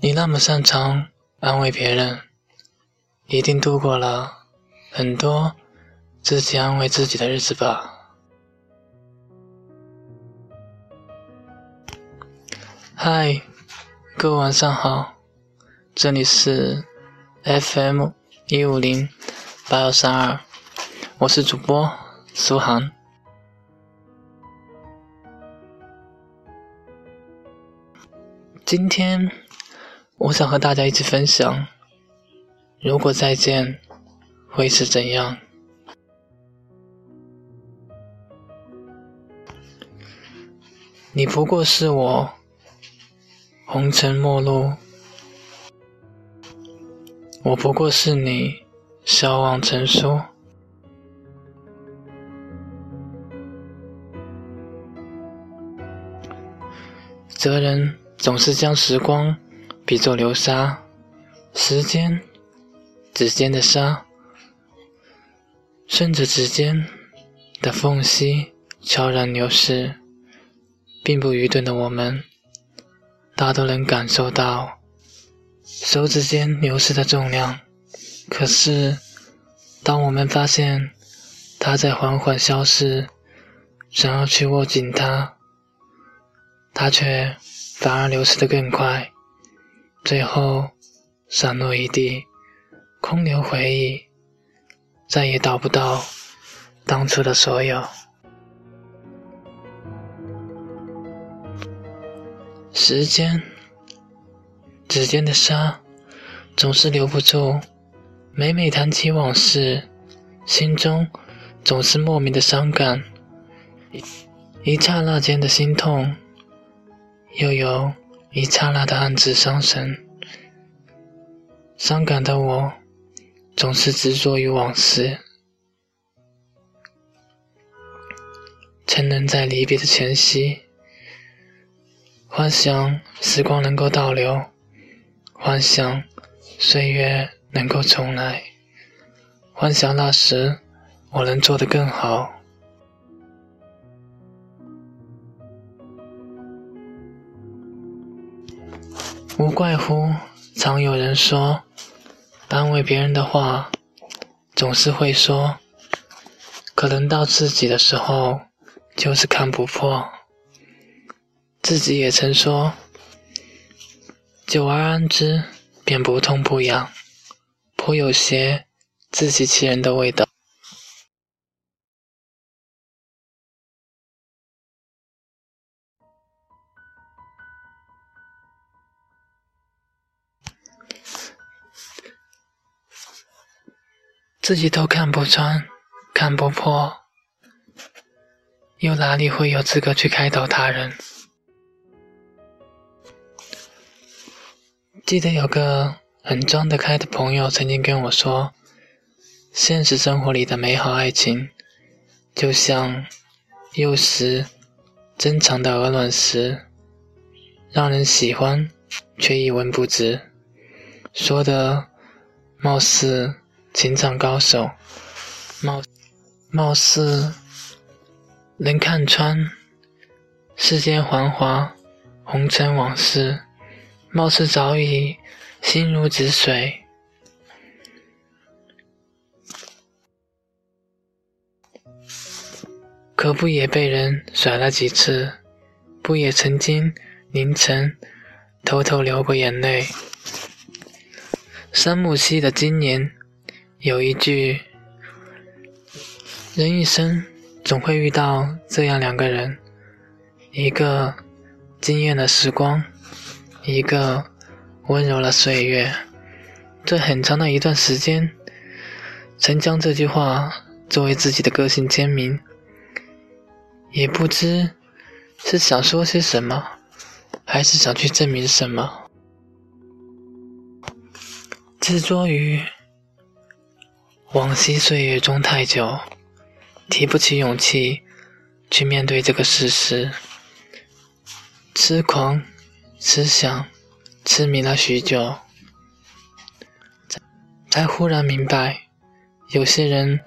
你那么擅长安慰别人，一定度过了很多自己安慰自己的日子吧？嗨，各位晚上好，这里是 FM 一五零八幺三二，我是主播苏涵。今天。我想和大家一起分享，如果再见会是怎样？你不过是我红尘陌路，我不过是你笑望成书。哲人总是将时光。比作流沙，时间，指尖的沙，顺着指尖的缝隙悄然流逝。并不愚钝的我们，大都能感受到手指间流失的重量。可是，当我们发现它在缓缓消失，想要去握紧它，它却反而流失得更快。最后，散落一地，空留回忆，再也找不到当初的所有。时间，指尖的沙，总是留不住。每每谈起往事，心中总是莫名的伤感。一刹那间的心痛，又有。一刹那的暗自伤神，伤感的我总是执着于往事，沉沦在离别的前夕，幻想时光能够倒流，幻想岁月能够重来，幻想那时我能做得更好。无怪乎常有人说，安慰别人的话总是会说，可轮到自己的时候就是看不破。自己也曾说，久而安之便不痛不痒，颇有些自欺欺人的味道。自己都看不穿、看不破，又哪里会有资格去开导他人？记得有个很装得开的朋友曾经跟我说：“现实生活里的美好爱情，就像幼时珍藏的鹅卵石，让人喜欢却一文不值。”说的貌似。情场高手，貌貌似能看穿世间繁华红尘往事，貌似早已心如止水，可不也被人甩了几次？不也曾经凌晨偷偷流过眼泪？山木溪的今年。有一句，人一生总会遇到这样两个人，一个惊艳了时光，一个温柔了岁月。这很长的一段时间，曾将这句话作为自己的个性签名，也不知是想说些什么，还是想去证明什么，执着于。往昔岁月中太久，提不起勇气去面对这个事实。痴狂、思想、痴迷了许久，才忽然明白，有些人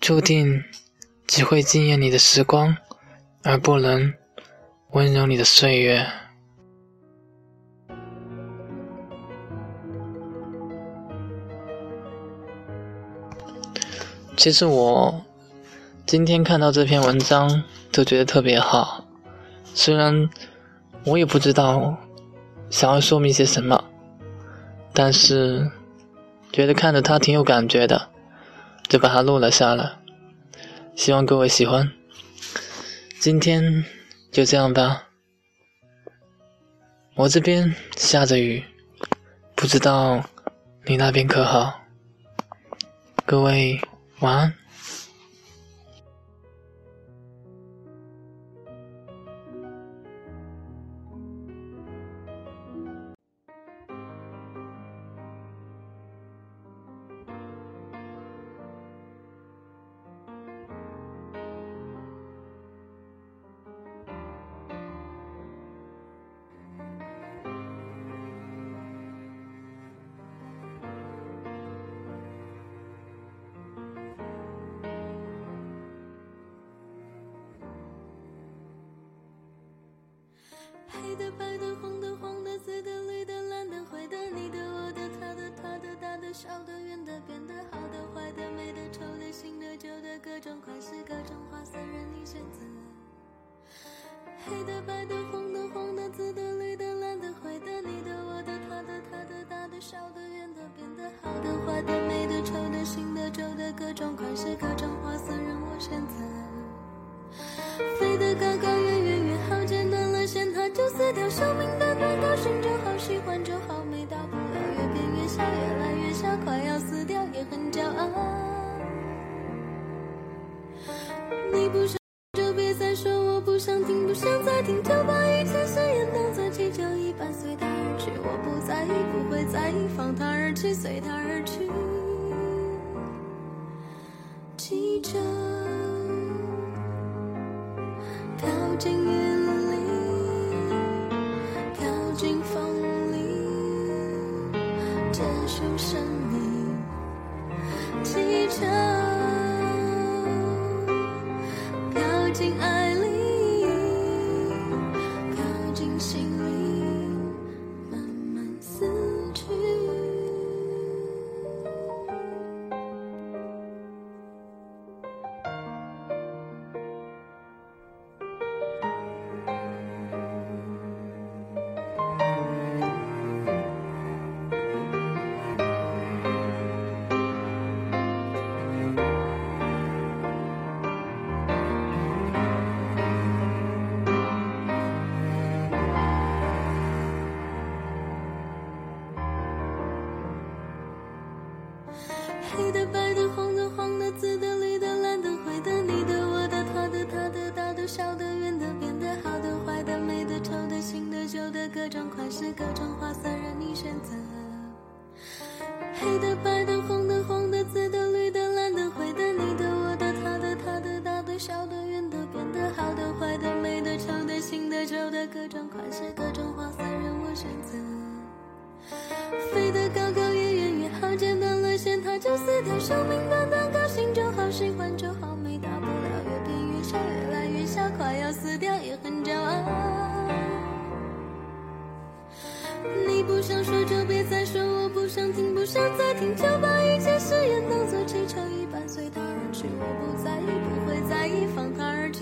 注定只会惊艳你的时光，而不能温柔你的岁月。其实我今天看到这篇文章，都觉得特别好。虽然我也不知道想要说明些什么，但是觉得看着他挺有感觉的，就把它录了下来。希望各位喜欢。今天就这样吧。我这边下着雨，不知道你那边可好？各位。晚安。的、大的、小的、圆的、扁的、好的、坏的、美的、丑的、新的、旧的，各种款式、各种花色，任你选择。黑的、白的、红的、黄的、紫的、绿的、蓝的、灰的，你的、我的、他的、他的、大的、小的、圆的、扁的、好的、坏的、美的、丑的、新的、旧的，各种款式、各种花色，任我选择。飞得高高远远远好，剪断了线它就死掉。寿命短短高兴就好，喜欢就好，没大不了。越变越小，越来越，快要死掉也很骄傲。你不想就别再说，我不想听，不想再听，就把一切誓言当作气球一般随它而去。我不在意，不会在意，放它而去，随它而去。气球。飘进云里，飘进风里，结束生它就死掉。寿命短短，高兴就好，喜欢就好，没大不了。越变越小，越来越小，快要死掉也很骄傲。你不想说就别再说，我不想听，不想再听，就把一切誓言当作气球一般随它而去。我不在意，不会在意，放它而去，